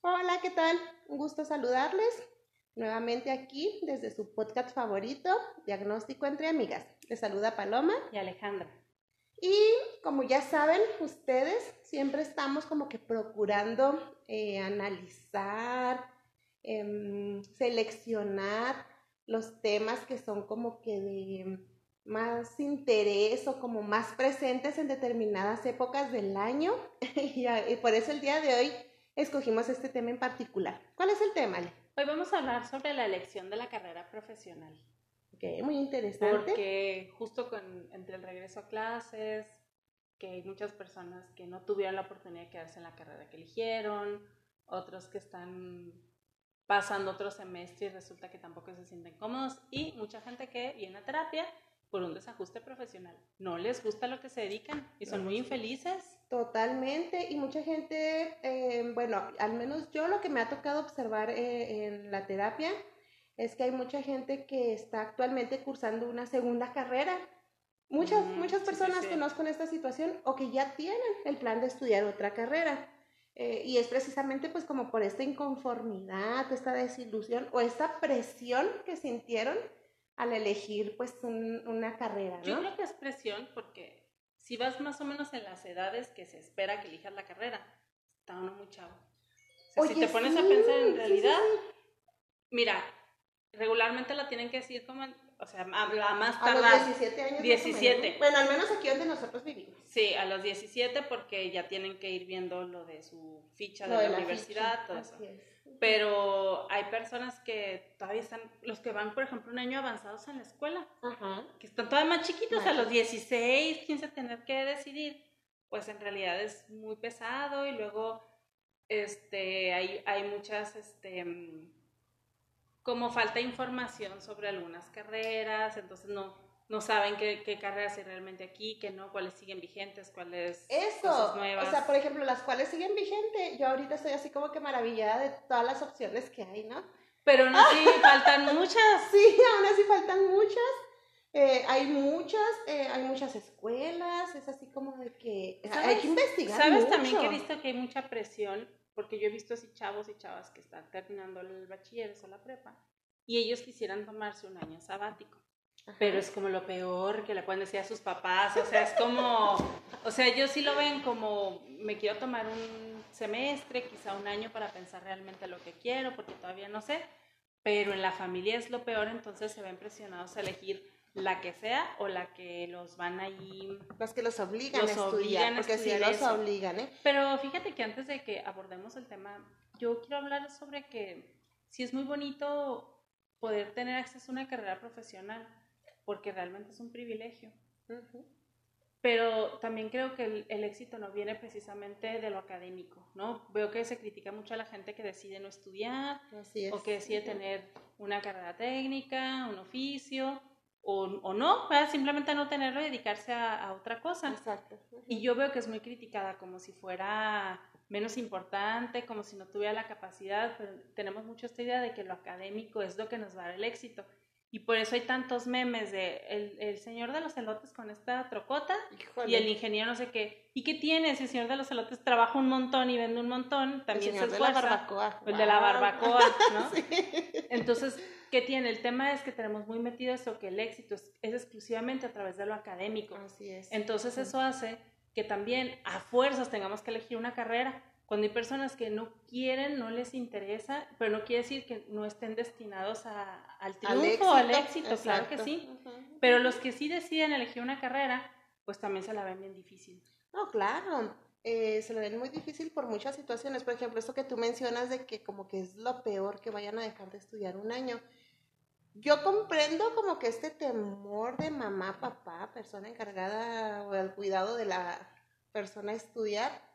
Hola, ¿qué tal? Un gusto saludarles nuevamente aquí desde su podcast favorito, Diagnóstico entre Amigas. Les saluda Paloma y Alejandra. Y como ya saben ustedes, siempre estamos como que procurando eh, analizar, em, seleccionar los temas que son como que de más interés o como más presentes en determinadas épocas del año. y, por eso el día de hoy escogimos este tema en particular. ¿Cuál es el tema, Ale? Hoy vamos a hablar sobre la elección de la carrera profesional. Ok, muy interesante. Porque justo con, entre el regreso a clases, que hay muchas personas que no tuvieron la oportunidad de quedarse en la carrera que eligieron, otros que están pasando otro semestre y resulta que tampoco se sienten cómodos y mucha gente que viene a terapia por un desajuste profesional. No les gusta lo que se dedican y son muy infelices. Totalmente, y mucha gente, eh, bueno, al menos yo lo que me ha tocado observar eh, en la terapia es que hay mucha gente que está actualmente cursando una segunda carrera. Muchas, mm, muchas personas conozco esta situación o que ya tienen el plan de estudiar otra carrera. Eh, y es precisamente pues como por esta inconformidad, esta desilusión o esta presión que sintieron al elegir pues una carrera, ¿no? Yo creo que es presión porque si vas más o menos en las edades que se espera que elijas la carrera, está uno muy chavo. O sea, si te pones a pensar en realidad, mira, regularmente la tienen que decir como, o sea, a, más tardar. A los 17 años. 17. Bueno, al menos aquí donde nosotros vivimos. Sí, a los 17 porque ya tienen que ir viendo lo de su ficha de, la, universidad, todo eso. Pero hay personas que todavía están, los que van, por ejemplo, un año avanzados en la escuela, que están todavía más chiquitos, a los 16, 15, tener que decidir, pues en realidad es muy pesado y luego este, hay, hay muchas, este, como falta información sobre algunas carreras, entonces no, no saben qué, qué carreras hay realmente aquí, qué no, cuáles siguen vigentes, cuáles Eso, cosas nuevas. o sea, por ejemplo, las cuales siguen vigentes, yo ahorita estoy así como que maravillada de todas las opciones que hay, ¿no? Pero aún así faltan muchas. Sí, aún así faltan muchas. Eh, hay muchas, eh, hay muchas escuelas, es así como de que hay que investigar. ¿Sabes también que he visto que hay mucha presión? Porque yo he visto así chavos y chavas que están terminando el bachiller o la prepa y ellos quisieran tomarse un año sabático pero es como lo peor que le pueden decir a sus papás, o sea, es como, o sea, ellos sí lo ven como, me quiero tomar un semestre, quizá un año para pensar realmente lo que quiero, porque todavía no sé, pero en la familia es lo peor, entonces se ven presionados a elegir la que sea o la que los van ahí... Los que los obligan a estudiar, porque sí los obligan, ¿eh? Pero fíjate que antes de que abordemos el tema, yo quiero hablar sobre que sí es muy bonito poder tener acceso a una carrera profesional, porque realmente es un privilegio. Pero también creo que el, éxito no viene precisamente de lo académico, ¿no? Veo que se critica mucho a la gente que decide no estudiar o que decide tener una carrera técnica, un oficio, o, o no, simplemente no tenerlo y dedicarse a, otra cosa. Exacto. Y yo veo que es muy criticada como si fuera menos importante, como si no tuviera la capacidad, pero tenemos mucho esta idea de que lo académico es lo que nos va a dar el éxito. Y por eso hay tantos memes de el, el señor de los elotes con esta trocota y el ingeniero no sé qué. ¿Y qué tiene? Si el señor de los elotes trabaja un montón y vende un montón, también el se de la barbacoa. El de la barbacoa, ¿no? Entonces, ¿qué tiene? El tema es que tenemos muy metido eso, que el éxito es, es exclusivamente a través de lo académico. Así es. Entonces, eso hace que también a fuerzas tengamos que elegir una carrera cuando hay personas que no quieren, no les interesa, pero no quiere decir que no estén destinados a, al triunfo, al éxito, claro que sí. Pero los que sí deciden elegir una carrera, pues también se la ven bien difícil. No, claro. Eh, se la ven muy difícil por muchas situaciones. Por ejemplo, esto que tú mencionas de que como que es lo peor que vayan a dejar de estudiar un año. Yo comprendo como que este temor de mamá, papá, persona encargada o el cuidado de la persona a estudiar,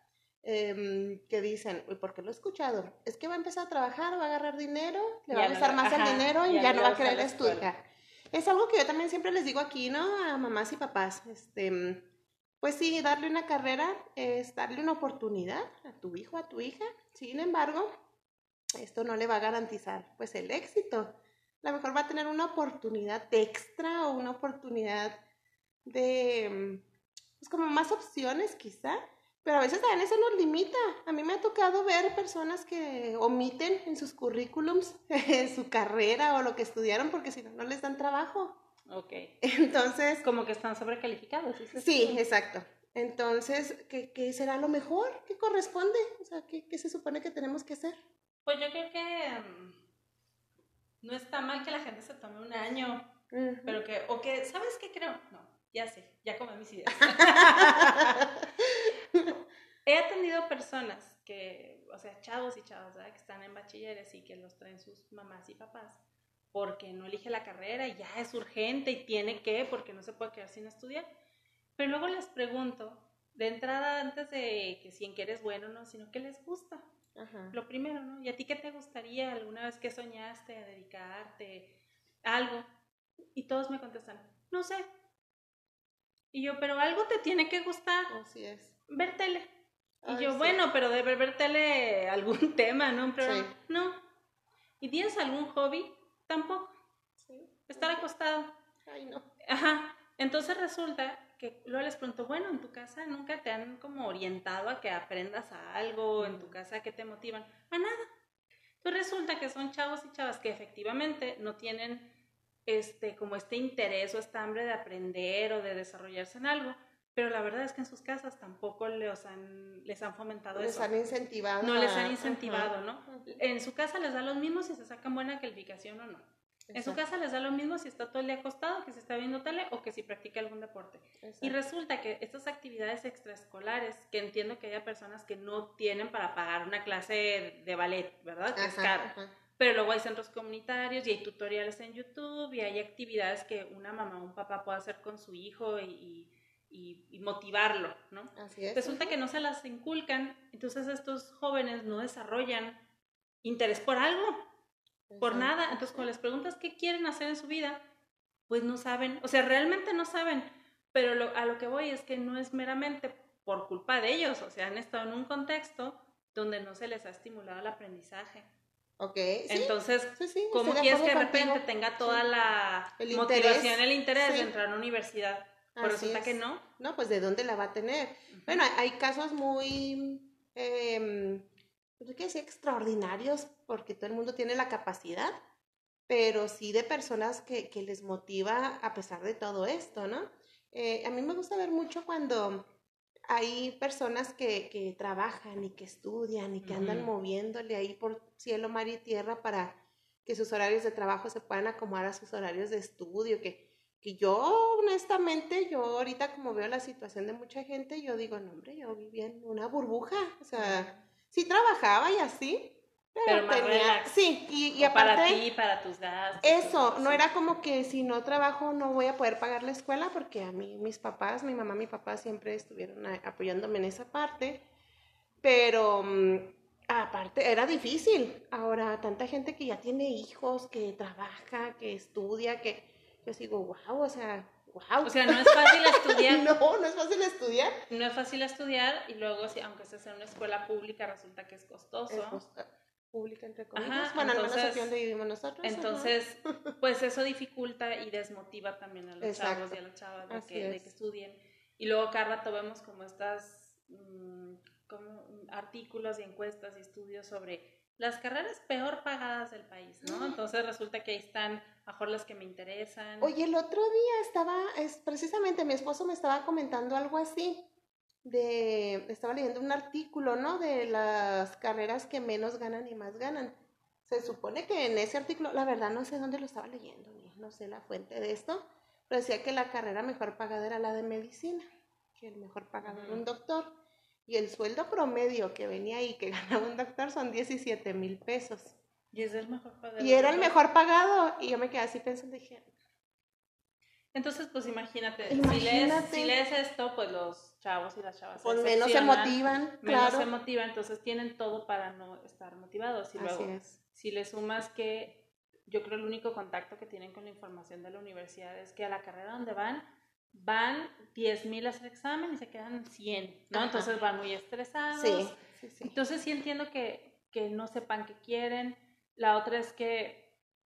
Em, que dicen, uy, ¿por qué lo he escuchado? Es que va a empezar a trabajar, va a agarrar dinero, le va a gastar más el dinero y ya, no va a querer estudiar. Es algo que yo también siempre les digo aquí, ¿no? A mamás y papás, este, pues sí, darle una carrera es darle una oportunidad a tu hijo, a tu hija. Sin embargo, esto no le va a garantizar, pues, el éxito. A lo mejor va a tener una oportunidad extra o una oportunidad de, pues, como más opciones quizá, Pero a veces también eso nos limita. A mí me ha tocado ver personas que omiten en sus currículums su carrera o lo que estudiaron porque si no, no les dan trabajo. Ok. Entonces... Como que están sobrecalificados. Sí, exacto. Entonces, ¿qué, ¿qué, será lo mejor? ¿Qué corresponde? O sea, ¿qué, ¿qué, se supone que tenemos que hacer? Pues yo creo que mm, no está mal que la gente se tome un año, pero que, o que, ¿sabes qué creo? No, ya sé, ya comí mis ideas. Personas que, o sea, chavos y chavas, ¿verdad? Que están en bachilleres y que los traen sus mamás y papás porque no elige la carrera y ya es urgente y tiene que, porque no se puede quedar sin estudiar. Pero luego les pregunto, de entrada, antes de que si en qué eres bueno no, sino qué les gusta. Lo primero, ¿no? ¿Y a ti qué te gustaría alguna vez que soñaste a dedicarte a algo? Y todos me contestan, no sé. Y yo, pero algo te tiene que gustar. Así es. Ver tele. Y yo, bueno, pero debe ver tele algún tema, ¿no? Un programa. No. ¿Y tienes algún hobby? Tampoco. Sí. Estar acostado. Ay, no. Ajá. Entonces resulta que luego les pregunto, bueno, en tu casa nunca te han como orientado a que aprendas a algo, en tu casa que te motivan, a nada. Entonces resulta que son chavos y chavas que efectivamente no tienen este como este interés o esta hambre de aprender o de desarrollarse en algo, pero la verdad es que en sus casas tampoco les han, les han fomentado eso. Les han incentivado. No les han incentivado, ¿no? En su casa les da lo mismo si se sacan buena calificación o no. En su casa les da lo mismo si está todo el día acostado, que si está viendo tele o que si practica algún deporte. Y resulta que estas actividades extraescolares, que entiendo que haya personas que no tienen para pagar una clase de ballet, ¿verdad? Que es caro. Pero luego hay centros comunitarios y hay tutoriales en YouTube y hay actividades que una mamá o un papá puede hacer con su hijo y y, motivarlo, ¿no? Así es. Resulta que no se las inculcan, entonces estos jóvenes no desarrollan interés por algo, por nada. Entonces, cuando les preguntas qué quieren hacer en su vida, pues no saben, o sea, realmente no saben, pero a lo que voy es que no es meramente por culpa de ellos, o sea, han estado en un contexto donde no se les ha estimulado el apprendizage. Ok. Entonces, ¿cómo quieres que de repente tenga toda la motivación, el interés de entrar a una universidad? Por resulta que no. No, pues de dónde la va a tener. Bueno, hay casos muy, eh, qué decir, extraordinarios, porque todo el mundo tiene la capacidad, pero sí de personas que, que les motiva a pesar de todo esto, ¿no? Eh, a mí me gusta ver mucho cuando hay personas que, que trabajan y que estudian y que andan moviéndole ahí por cielo, mar y tierra para que sus horarios de trabajo se puedan acomodar a sus horarios de estudio, que que yo honestamente, yo ahorita como veo la situación de mucha gente, yo digo, no hombre, yo vivía en una burbuja, o sea, sí trabajaba y así, pero, tenía, sí, y, y aparte, para ti, para tus gastos. Eso, no era como que si no trabajo no voy a poder pagar la escuela, porque a mí, mis papás, mi mamá, mi papá siempre estuvieron apoyándome en esa parte, pero mm, aparte era difícil. Ahora, tanta gente que ya tiene hijos, que trabaja, que estudia, que yo sigo, wow, o sea, wow. O sea, no es fácil estudiar. no, no es fácil estudiar. No es fácil estudiar y luego, si, aunque estés en una escuela pública, resulta que es costoso. Es pública, entre comillas. bueno, entonces, donde vivimos nosotros. Entonces, pues eso dificulta y desmotiva también a los chavos y a las chavas de que, de que, estudien. Y luego cada rato vemos como estas mm, como artículos y encuestas y estudios sobre las carreras peor pagadas del país, ¿no? Entonces resulta que ahí están mejor las que me interesan. Oye, el otro día estaba, es precisamente mi esposo me estaba comentando algo así, de, estaba leyendo un artículo, ¿no? De las carreras que menos ganan y más ganan. Se supone que en ese artículo, la verdad no sé dónde lo estaba leyendo, ni no sé la fuente de esto, pero decía que la carrera mejor pagada era la de medicina, que el mejor pagado era un doctor. Y el sueldo promedio que venía ahí, que ganaba un doctor, son 17 mil pesos. Y es el mejor pagado. Y era el mejor pagado. Y yo me quedé así pensando, dije... Entonces, pues imagínate, Si, lees, si lees esto, pues los chavos y las chavas pues menos se motivan, menos se motivan, entonces tienen todo para no estar motivados. Y luego, si le sumas que yo creo el único contacto que tienen con la información de la universidad es que a la carrera donde van, van 10.000 a hacer examen y se quedan 100, ¿no? Entonces van muy estresados. Sí, sí, Entonces sí entiendo que, que no sepan qué quieren. La otra es que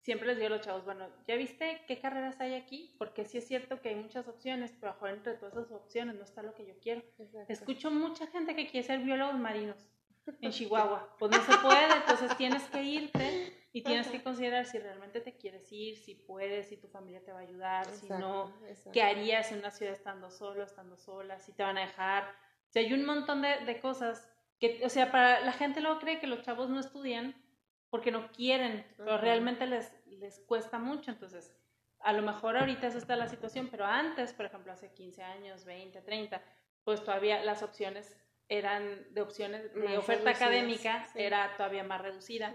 siempre les digo a los chavos, bueno, ¿ya viste qué carreras hay aquí? Porque sí es cierto que hay muchas opciones, pero mejor entre todas esas opciones no está lo que yo quiero. Escucho mucha gente que quiere ser biólogos marinos en Chihuahua. Pues no se puede, entonces tienes que irte y tienes que considerar si realmente te quieres ir, si puedes, si tu familia te va a ayudar, si no, qué harías en una ciudad estando solo, estando sola, si te van a dejar. O sea, hay un montón de, de cosas que, o sea, para la gente luego cree que los chavos no estudian porque no quieren, pero realmente les, les cuesta mucho. Entonces, a lo mejor ahorita esa está la situación, pero antes, por ejemplo, hace 15 años, 20, 30, pues todavía las opciones eran de opciones de oferta académica era todavía más reducida.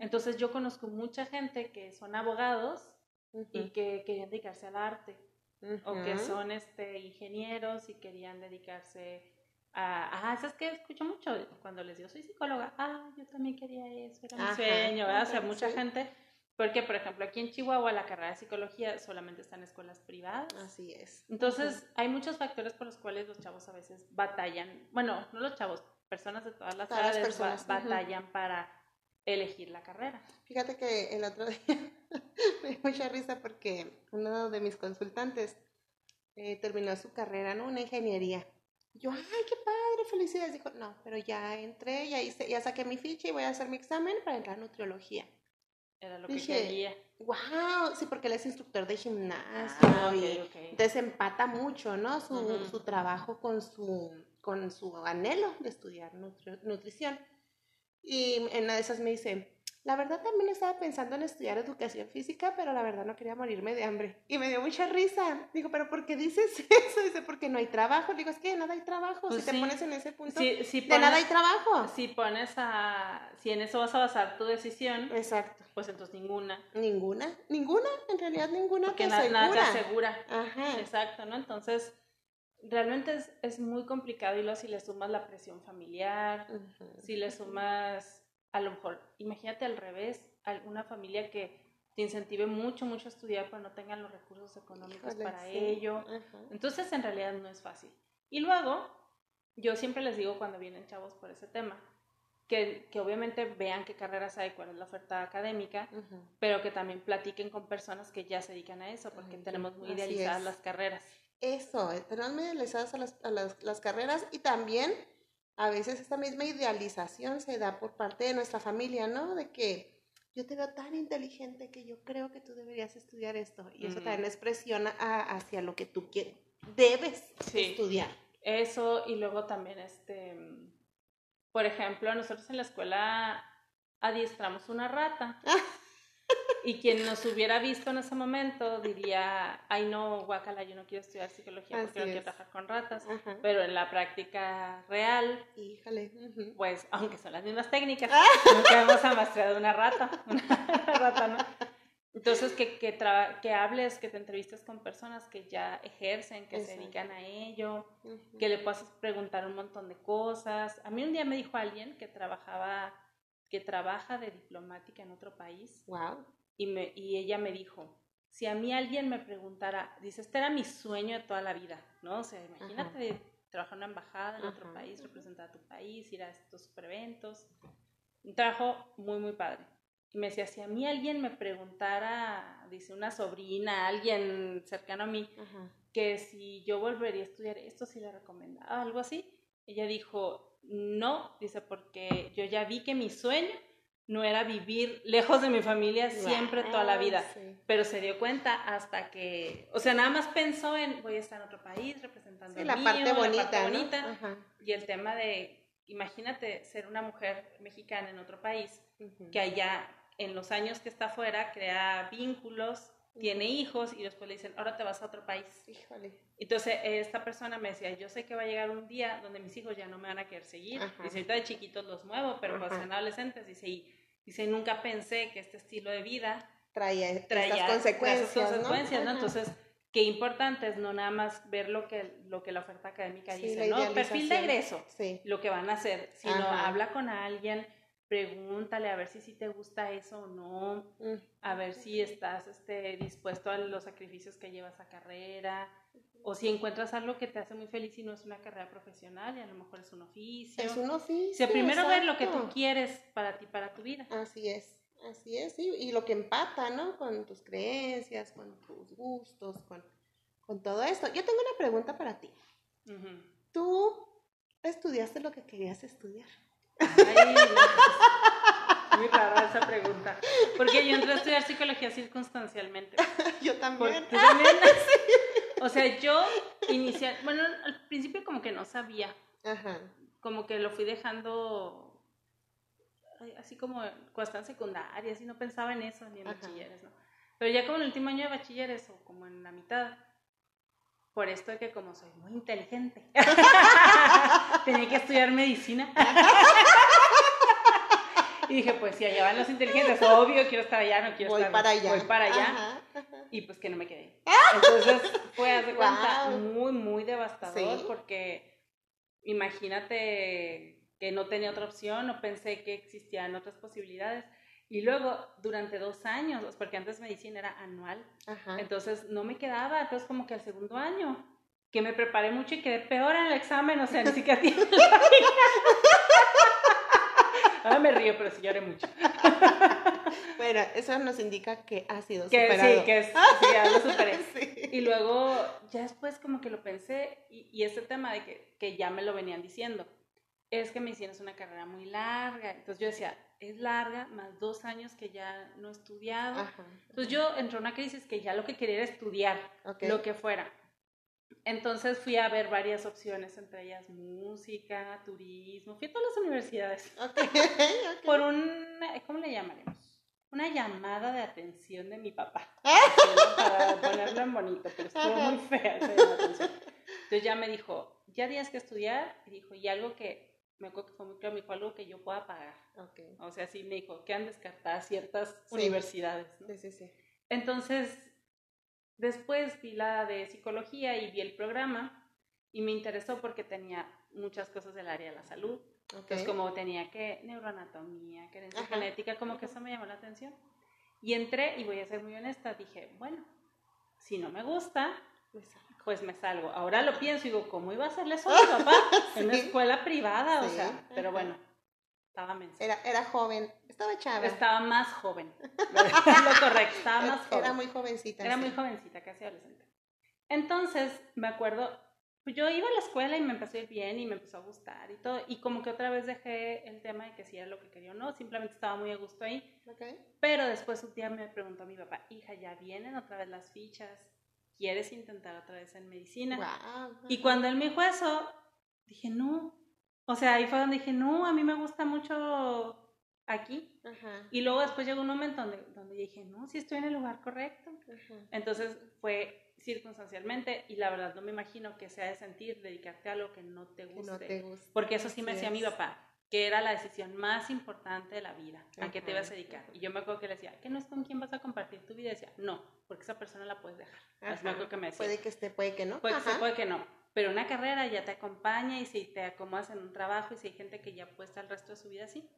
Entonces yo conozco mucha gente que son abogados y que querían dedicarse al arte o que son este ingenieros y querían dedicarse Ah, ah, ¿sabes qué? Escucho mucho cuando les digo, soy psicóloga. Ah, yo también quería eso, era mi sueño, ¿verdad? O sea, mucha gente. Porque, por ejemplo, aquí en Chihuahua la carrera de psicología solamente está en escuelas privadas. Así es. Entonces, hay muchos factores por los cuales los chavos a veces batallan. Bueno, no los chavos, personas de todas las todas edades batallan para elegir la carrera. Fíjate que el otro día me dio mucha risa porque uno de mis consultantes eh, terminó su carrera, ¿no? Una ingeniería yo, ay, qué padre, felicidades. Dijo, no, pero ya entré, ya, hice, ya saqué mi ficha y voy a hacer mi examen para entrar a nutriología. Era lo que quería. Wow, sí, porque él es instructor de gimnasio ah, y desempata mucho, ¿no? Su, su, trabajo con su, con su anhelo de estudiar nutrición. Y en una de esas me dice, la verdad también estaba pensando en estudiar educación física, pero la verdad no quería morirme de hambre. Y me dio mucha risa. Digo, ¿pero por qué dices eso? Dice, porque no hay trabajo. Digo, es que de nada hay trabajo. Pues si te pones en ese punto, de nada hay trabajo. Si pones a... Si en eso vas a basar tu decisión. Exacto. Pues entonces ninguna. Ninguna. Ninguna. En realidad ninguna porque te nada te asegura. Ajá. Exacto, ¿no? Entonces realmente es, es, muy complicado y luego si le sumas la presión familiar, si le sumas a lo mejor, imagínate al revés, alguna familia que te incentive mucho, mucho a estudiar, pero no tengan los recursos económicos para ello. Entonces, en realidad no es fácil. Y luego, yo siempre les digo cuando vienen chavos por ese tema, que, que obviamente vean qué carreras hay, cuál es la oferta académica, pero que también platiquen con personas que ya se dedican a eso, porque tenemos muy idealizadas las carreras. Eso, tenemos muy idealizadas a las, a las, las carreras y también a veces esta misma idealización se da por parte de nuestra familia, ¿no? De que yo te veo tan inteligente que yo creo que tú deberías estudiar esto. Y eso también es presión hacia lo que tú quieres, debes estudiar. Eso y luego también, este, por ejemplo, nosotros en la escuela adiestramos una rata. Y quien nos hubiera visto en ese momento diría, ay no, guacala, yo no quiero estudiar psicología porque no quiero trabajar con ratas. Pero en la práctica real, híjole, pues aunque son las mismas técnicas, nunca hemos amastrado una rata, una rata, ¿no? Entonces, que, que, que hables, que te entrevistes con personas que ya ejercen, que se dedican a ello, que le puedas preguntar un montón de cosas. A mí un día me dijo alguien que trabajaba, que trabaja de diplomática en otro país. Wow y, me, y ella me dijo, si a mí alguien me preguntara, dice, este era mi sueño de toda la vida, ¿no? O sea, imagínate trabajar en una embajada en otro país, representar a tu país, ir a estos super eventos. Un trabajo muy, muy padre. Y me decía, si a mí alguien me preguntara, dice una sobrina, alguien cercano a mí, que si yo volvería a estudiar esto, si le recomendaba algo así, ella dijo, no, dice, porque yo ya vi que mi sueño no era vivir lejos de mi familia siempre toda la vida, pero se dio cuenta hasta que, o sea, nada más pensó en voy a estar en otro país representando la, parte bonita, bonita. Y el tema de imagínate ser una mujer mexicana en otro país que allá en los años que está afuera crea vínculos, tiene hijos y después le dicen, ahora te vas a otro país. Híjole. Entonces, esta persona me decía, yo sé que va a llegar un día donde mis hijos ya no me van a querer seguir. Dice, ahorita de chiquitos los muevo, pero cuando sean adolescentes, dice, y dice, nunca pensé que este estilo de vida traía, traía consecuencias, consecuencias ¿no? Entonces, qué importante es no nada más ver lo que, lo que la oferta académica dice, ¿no? Perfil de egreso, lo que van a hacer, sino habla con alguien, pregúntale a ver si sí te gusta eso o no, a ver si estás este, dispuesto a los sacrificios que lleva esa carrera, o si encuentras algo que te hace muy feliz y no es una carrera profesional y a lo mejor es un oficio. Es un oficio. O primero ver lo que tú quieres para ti, para tu vida. Así es. Así es, sí, y lo que empata, ¿no? Con tus creencias, con tus gustos, con, con todo esto. Yo tengo una pregunta para ti. ¿Tú estudiaste lo que querías estudiar? Ay, muy rara esa pregunta. Porque yo entré a estudiar psicología circunstancialmente. yo también. ¿Tú también? O sea, yo inicial, bueno, al principio como que no sabía. Ajá. Como que lo fui dejando así como cuando estaba en secundaria, así no pensaba en eso, ni en bachilleres, ¿no? Pero ya como en el último año de bachilleres o como en la mitad, por esto de que como soy muy inteligente, tenía que estudiar medicina. y dije, pues si allá van los inteligentes, obvio, quiero estar allá, no quiero voy estar para allá. Voy para allá. Y pues que no me quedé. Entonces fue, hace cuenta, muy, muy devastador porque imagínate que no tenía otra opción, no pensé que existían otras posibilidades. Y luego, durante dos años, porque antes medicina era anual, entonces no me quedaba, entonces como que al segundo año, que me preparé mucho y quedé peor en el examen, o sea, ni siquiera Ahora me río, pero sí lloré mucho. bueno, eso nos indica que ha sido que, superado. Sí, que es, sí, ya lo superé. Y luego, ya después como que lo pensé, y, y ese tema de que, que ya me lo venían diciendo, es que medicina es una carrera muy larga. Entonces yo decía, es larga, más dos años que ya no he estudiado. Entonces yo entré en una crisis que ya lo que quería era estudiar, lo que fuera. Entonces fui a ver varias opciones, entre ellas música, turismo, fui a todas las universidades. Por un, ¿cómo le llamaremos? Una llamada de atención de mi papá. para ponerlo en bonito, pero estuvo muy fea esa Entonces ya me dijo, ya tienes que estudiar, y dijo, y algo que me acuerdo que fue muy claro, me dijo algo que yo pueda pagar. Okay. O sea, sí me dijo que han descartado ciertas universidades. ¿no? Sí, sí, sí. Entonces, después vi la de psicología y vi el programa y me interesó porque tenía muchas cosas del área de la salud. Okay. Entonces, como tenía que neuroanatomía, que herencia genética, como que eso me llamó la atención. Y entré, y voy a ser muy honesta, dije, bueno, si no me gusta, pues me salgo. Ahora lo pienso y digo, ¿cómo iba a hacerle eso a mi papá? En una escuela privada, o sea, pero bueno, estaba mensa. Era, era joven, estaba chava. Estaba más joven, lo correcto, estaba más joven. Era muy jovencita. Era muy jovencita, casi adolescente. Entonces, me acuerdo, pues yo iba a la escuela y me empezó a ir bien y me empezó a gustar y todo, y como que otra vez dejé el tema de que si era lo que quería o no, simplemente estaba muy a gusto ahí. Okay. Pero después un día me preguntó mi papá, hija, ¿ya vienen otra vez las fichas? ¿Quieres intentar otra vez en medicina? Y cuando él me dijo eso, dije, no. O sea, ahí fue donde dije, no, a mí me gusta mucho aquí. Y luego después llegó un momento donde, donde dije, no, sí estoy en el lugar correcto. Entonces fue circunstancialmente y la verdad no me imagino que sea de sentir dedicarte a algo que no te guste. Porque eso sí me decía mi papá que era la decisión más importante de la vida, a qué te vas a dedicar. Y yo me acuerdo que le decía, ¿que no es con quién vas a compartir tu vida? Y decía, no, porque esa persona la puedes dejar. me acuerdo que me decía, puede que esté, puede que no. Puede que puede que no. Pero una carrera ya te acompaña y si te acomodas en un trabajo y si hay gente que ya puesta el resto de su vida así.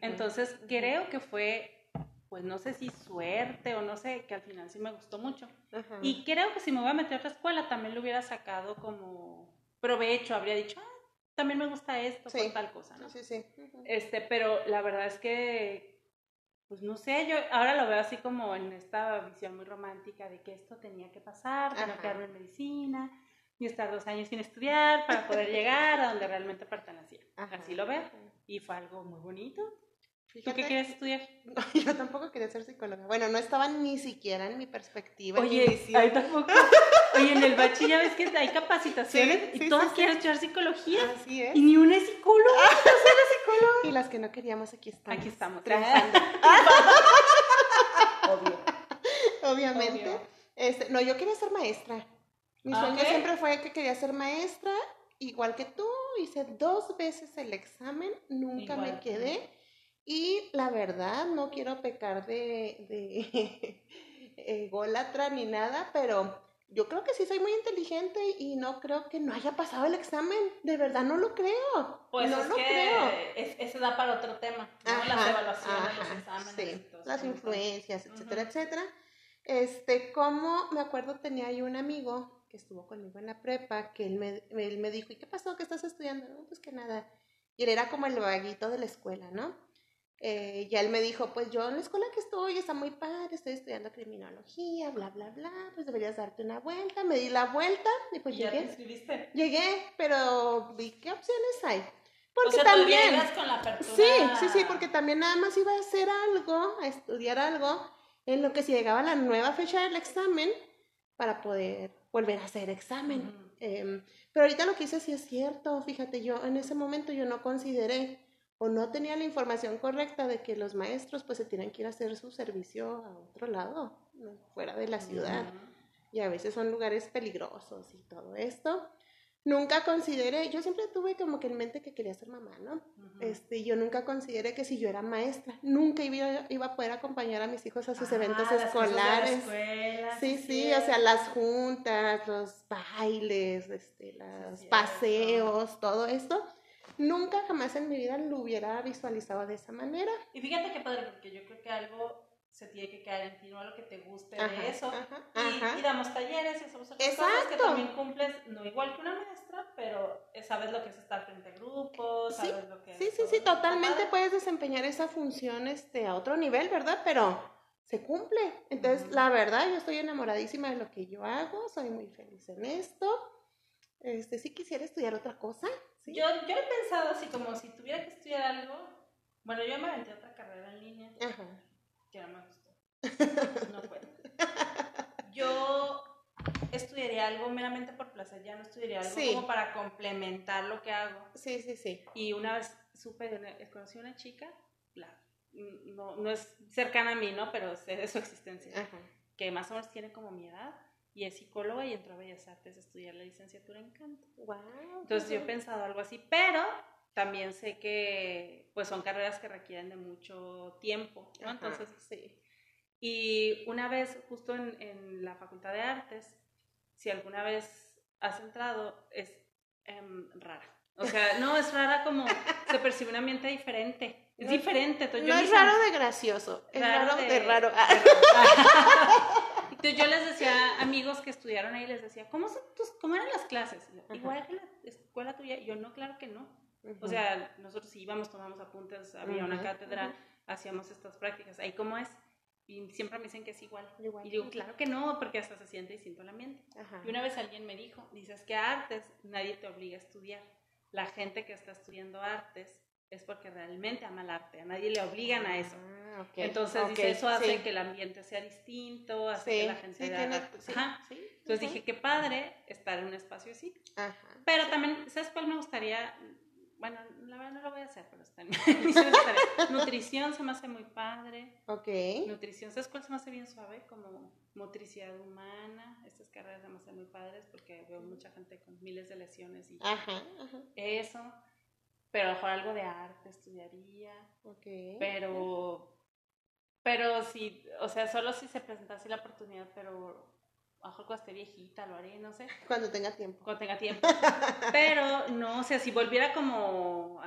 Entonces, creo que fue, pues no sé si suerte o no sé, que al final sí me gustó mucho. Y creo que si me voy a meter a otra escuela también lo hubiera sacado como provecho, habría dicho, ah, también me gusta esto, sí. tal cosa, ¿no? Sí, sí. Este, pero la verdad es que, pues no sé, yo ahora lo veo así como en esta visión muy romántica de que esto tenía que pasar, para quedarme en medicina y estar dos años sin estudiar para poder llegar a donde realmente pertenecía. Así lo veo. Y fue algo muy bonito. ¿Tú qué quieres estudiar? yo tampoco quería ser psicóloga. Bueno, no estaba ni siquiera en mi perspectiva. Oye, ahí tampoco. Oye, en el bachi ya ves que hay capacitaciones y todas quieren estudiar psicología. Así es. Y ni una es psicóloga. psicóloga. Y las que no queríamos, aquí estamos. Aquí estamos. Obvio. Obviamente. Este, no, yo quería ser maestra. Mi ah, sueño siempre fue que quería ser maestra, igual que tú. Hice dos veces el examen, nunca me quedé. Y la verdad, no quiero pecar de, de ególatra ni nada, pero yo creo que sí soy muy inteligente y no creo que no haya pasado el examen. De verdad no lo creo. Pues no es lo que creo. eso da para otro tema, ¿no? las evaluaciones, los exámenes. Sí, las influencias, etcétera, etcétera. Este, como me acuerdo tenía yo un amigo que estuvo conmigo en la prepa, que él me, él me dijo, ¿y qué pasó? ¿Qué estás estudiando? No, pues que nada. Y él era como el vaguito de la escuela, ¿no? Eh, ya él me dijo, pues yo en la escuela que estoy está muy padre, estoy estudiando criminología, bla, bla, bla, pues deberías darte una vuelta. Me di la vuelta y pues llegué. ¿Ya te inscribiste? Llegué, pero vi qué opciones hay. Porque también... con la apertura... Sí, sí, sí, porque también nada más iba a hacer algo, a estudiar algo, en lo que si llegaba la nueva fecha del examen para poder volver a hacer examen. Em, pero ahorita lo que hice sí es cierto, fíjate, yo en ese momento yo no consideré o no tenía la información correcta de que los maestros pues se tienen que ir a hacer su servicio a otro lado, fuera de la ciudad. Y a veces son lugares peligrosos y todo esto. Nunca consideré, yo siempre tuve como que en mente que quería ser mamá, ¿no? este, yo nunca consideré que si yo era maestra, nunca iba, iba a poder acompañar a mis hijos a sus ah, eventos escolares. sí, sí, o sea, las juntas, los bailes, este, los paseos, todo esto nunca jamás en mi vida lo hubiera visualizado de esa manera. Y fíjate qué padre, porque yo creo que algo se tiene que quedar en ti, no algo que te guste de eso. y, damos talleres y hacemos otras cosas que también cumples, no igual que una maestra, pero sabes lo que es estar frente a grupos, sabes lo que sí, Sí, sí, totalmente puedes desempeñar esa función este, a otro nivel, ¿verdad? Pero se cumple. Entonces, la verdad, yo estoy enamoradísima de lo que yo hago, soy muy feliz en esto. Este, sí quisiera estudiar otra cosa, yo, yo he pensado así como si tuviera que estudiar algo. Bueno, yo me aventé otra carrera en línea que no me gustó. No puedo. Yo estudiaría algo meramente por placer, ya no estudiaría algo como para complementar lo que hago. Sí, sí, sí. Y una vez supe, conocí a una chica, la, no, no es cercana a mí, ¿no? Pero sé de su existencia, que más o menos tiene como mi edad y es psicóloga y entró a Bellas Artes a estudiar la licenciatura en canto. Wow, Entonces yo he pensado algo así, pero también sé que pues son carreras que requieren de mucho tiempo, ¿no? Entonces, sí. Y una vez, justo en, en, la Facultad de Artes, si alguna vez has entrado, es em, rara. O sea, no, es rara como se percibe un ambiente diferente. Es diferente. no es raro de gracioso, es raro, de, raro. Entonces yo les decía amigos que estudiaron ahí, les decía, ¿cómo, son tus, cómo eran las clases? Igual que la escuela tuya. Yo, no, claro que no. O sea, nosotros íbamos, tomamos apuntes, había una cátedra, hacíamos estas prácticas. Ahí cómo es. Y siempre me dicen que es igual. Y digo, claro que no, porque hasta se siente distinto el ambiente. Y una vez alguien me dijo, dices que artes nadie te obliga a estudiar. La gente que está estudiando artes es porque realmente ama el arte, a nadie le obligan a eso. Ah, Entonces dice, eso hace que el ambiente sea distinto, hace que la gente Entonces dije, qué padre estar en un espacio así. Pero también, ¿sabes cuál me gustaría? Bueno, la verdad no lo voy a hacer, pero está en Nutrición se me hace muy padre. Ok. Nutrición, ¿sabes cuál se me hace bien suave? Como motricidad humana. Estas carreras se me hacen muy padres porque veo mucha gente con miles de lesiones y ajá, eso pero a lo mejor algo de arte estudiaría. Okay. Pero, pero si, o sea, solo si se presentase la oportunidad, pero a lo mejor cuando esté viejita lo haré, no sé. Cuando tenga tiempo. Cuando tenga tiempo. pero no, o sea, si volviera como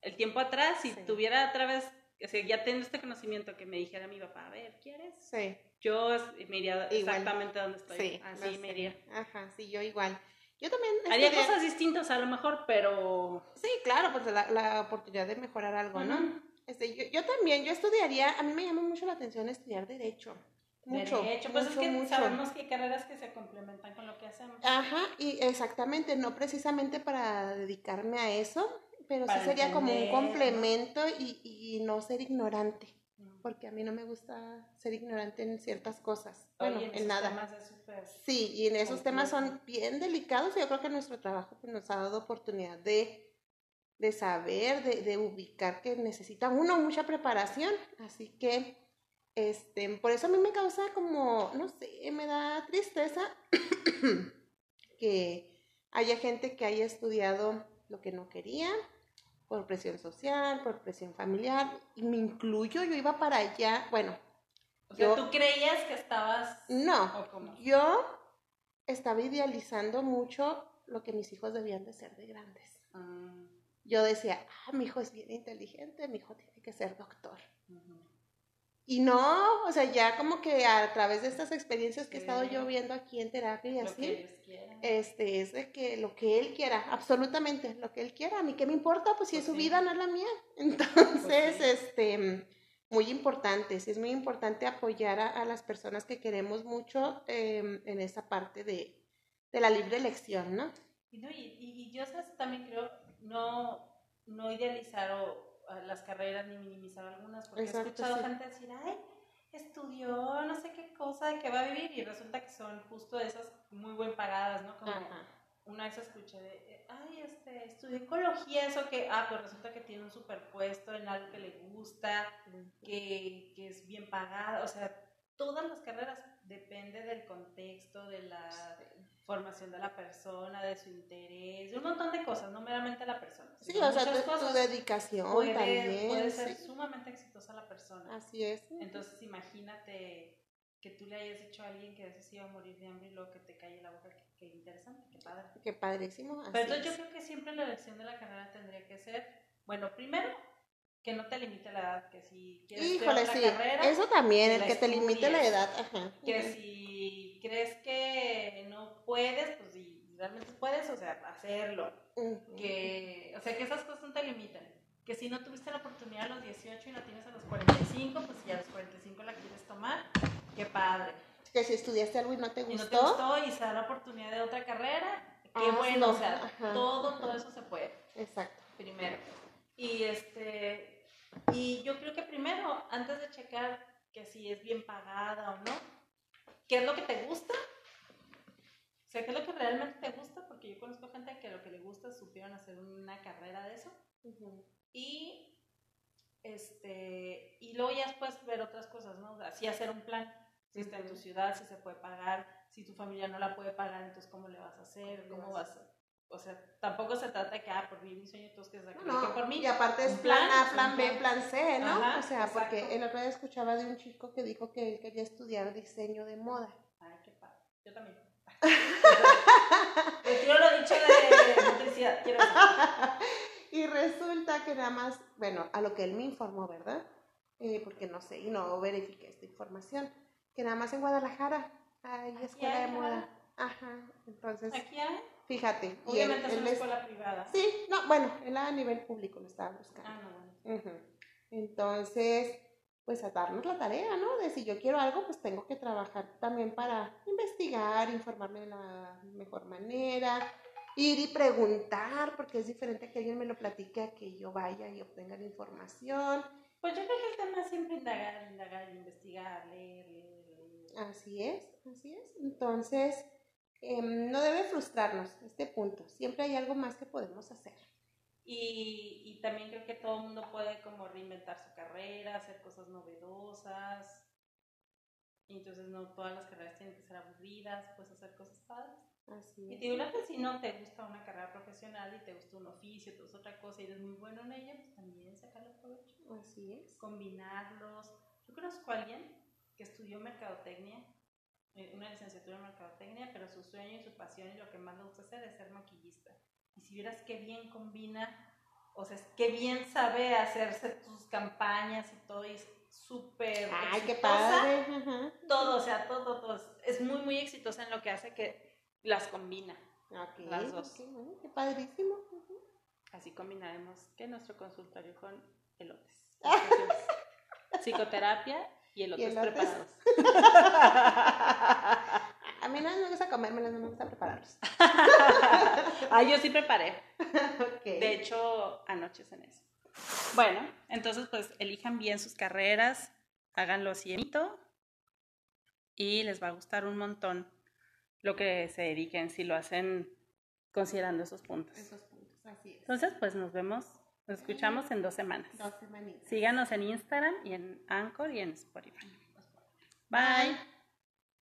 el tiempo atrás, si tuviera otra vez, o sea, ya tengo este conocimiento que me dijera mi papá, a ver, ¿quieres? Sí. Yo me iría exactamente donde estoy. Sí, así me iría. Ajá, sí, yo igual. Yo también... Haría cosas distintas a lo mejor, pero... Sí, claro, pues la, la oportunidad de mejorar algo, ¿no? Este, yo, yo, también, yo estudiaría, a mí me llama mucho la atención estudiar Derecho. Mucho. Derecho, pues es que sabemos que hay carreras que se complementan con lo que hacemos. Ajá, y exactamente, no precisamente para dedicarme a eso, pero sí sería como un complemento y, y no ser ignorante porque a mí no me gusta ser ignorante en ciertas cosas. Bueno, en, nada. sí, y en esos temas son bien delicados y yo creo que nuestro trabajo pues, nos ha dado oportunidad de, de saber, de, de, ubicar que necesita uno mucha preparación. Así que, este, por eso a mí me causa como, no sé, me da tristeza que haya gente que haya estudiado lo que no quería por presión social, por presión familiar, y me incluyo, yo iba para allá, bueno. O sea, ¿tú creías que estabas...? No, yo estaba idealizando mucho lo que mis hijos debían de ser de grandes. Ah. Yo decía, ah, mi hijo es bien inteligente, mi hijo tiene que ser doctor. y no, o sea, ya como que a través de estas experiencias que he estado yo viendo aquí en terapia y así, este, es de que lo que él quiera, absolutamente, lo que él quiera, a mí qué me importa, pues si es su pues vida, no es la mía. Entonces, pues este, muy importante, sí es muy importante apoyar a, las personas que queremos mucho em, en esa parte de, de, la libre elección, ¿no? Y, no, y, y yo también creo no, no idealizar o las carreras ni minimizar algunas, porque he escuchado gente decir, ay, estudió no sé qué cosa de que va a vivir y resulta que son justo esas muy buen pagadas, ¿no? Como una vez escuché de, ay, este, estudió ecología, eso que, ah, pues resulta que tiene un superpuesto en algo que le gusta, que, que es bien pagada, o sea, todas las carreras depende del contexto, de la formación de la persona, de su interés, de un montón de cosas, no meramente la persona. Sí, o sea, tu, dedicación puede, también. Puede ser sumamente exitosa la persona. Así es. Entonces, imagínate que tú le hayas dicho a alguien que a veces iba a morir de hambre y luego que te cae la boca, qué, interesante, qué padre. Qué padrísimo. Pero entonces yo creo que siempre la elección de la carrera tendría que ser, bueno, primero, que no te limite la edad, que si quieres Híjole, otra sí. carrera, eso también, el que te limite la edad, ajá. Que si crees que no puedes, pues si realmente puedes, o sea, hacerlo. Que, o sea, que esas cosas no te limitan. Que si no tuviste la oportunidad a los 18 y la tienes a los 45, pues si a los 45 la quieres tomar, qué padre. Que si estudiaste algo y no te gustó. Y no te gustó y se da la oportunidad de otra carrera, qué bueno, o sea, todo, todo eso se puede. Exacto. Primero. Y este, y yo creo que primero, antes de checar que si es bien pagada o no, ¿qué es lo que te gusta? O sea, ¿qué es lo que realmente te gusta? Porque yo conozco gente que lo que le gusta supieron hacer una carrera de eso. Y este y luego ya después ver otras cosas, ¿no? Así hacer un plan. Si está en tu ciudad, si se puede pagar, si tu familia no la puede pagar, entonces cómo le vas a hacer, cómo vas a o sea, tampoco se trata de que, ah, por vivir mi sueño, todos que se no, por mí. Y aparte es plan A, plan B, plan C, ¿no? o sea, porque el otro día escuchaba de un chico que dijo que él quería estudiar diseño de moda. Ay, qué padre. Yo también. Yo lo dicho de noticia. y resulta que nada más, bueno, a lo que él me informó, ¿verdad? Eh, porque no sé, y no verifiqué esta información, que nada más en Guadalajara hay escuela de moda. Ajá, entonces. ¿Aquí hay? Fíjate. Obviamente es una escuela privada. Sí, no, bueno, él a nivel público lo estaba buscando. Ah, no, bueno. Entonces, pues a darnos la tarea, ¿no? De si yo quiero algo, pues tengo que trabajar también para investigar, informarme de la mejor manera, ir y preguntar, porque es diferente que alguien me lo platique a que yo vaya y obtenga la información. Pues yo creo que el tema siempre indagar, indagar, investigar, leer, leer, leer. Así es, así es. Entonces, Em, no debe frustrarnos este punto. Siempre hay algo más que podemos hacer. Y, y, también creo que todo el mundo puede como reinventar su carrera, hacer cosas novedosas. Entonces no todas las carreras tienen que ser aburridas, puedes hacer cosas padres. Así y te digo, que si no te gusta una carrera profesional y te gusta un oficio, te gusta otra cosa y eres muy bueno en ella, pues también sacarle provecho. Así es. Combinarlos. Yo conozco a alguien que estudió mercadotecnia una licenciatura en mercadotecnia, pero su sueño y su pasión y lo que más le gusta hacer es ser maquillista. Y si vieras qué bien combina, o sea, qué bien sabe hacerse sus campañas y todo, y es súper ¡Ay, qué padre! Todo, o sea, todo, todo. Es muy, muy exitosa en lo que hace que las combina. las dos. qué padrísimo. Así combinaremos que nuestro consultorio con elotes. Psicoterapia y elotes, preparados. A mí no me gusta comérmelos, no me gusta prepararlos. ah, yo sí preparé. De hecho, anoche en eso. Bueno, entonces pues elijan bien sus carreras, háganlo cienito y les va a gustar un montón lo que se dediquen si lo hacen considerando esos puntos. Esos puntos, así es. Entonces, pues nos vemos nos escuchamos en dos semanas. Dos semanitas. Síganos en Instagram y en Anchor y en Spotify. Bye.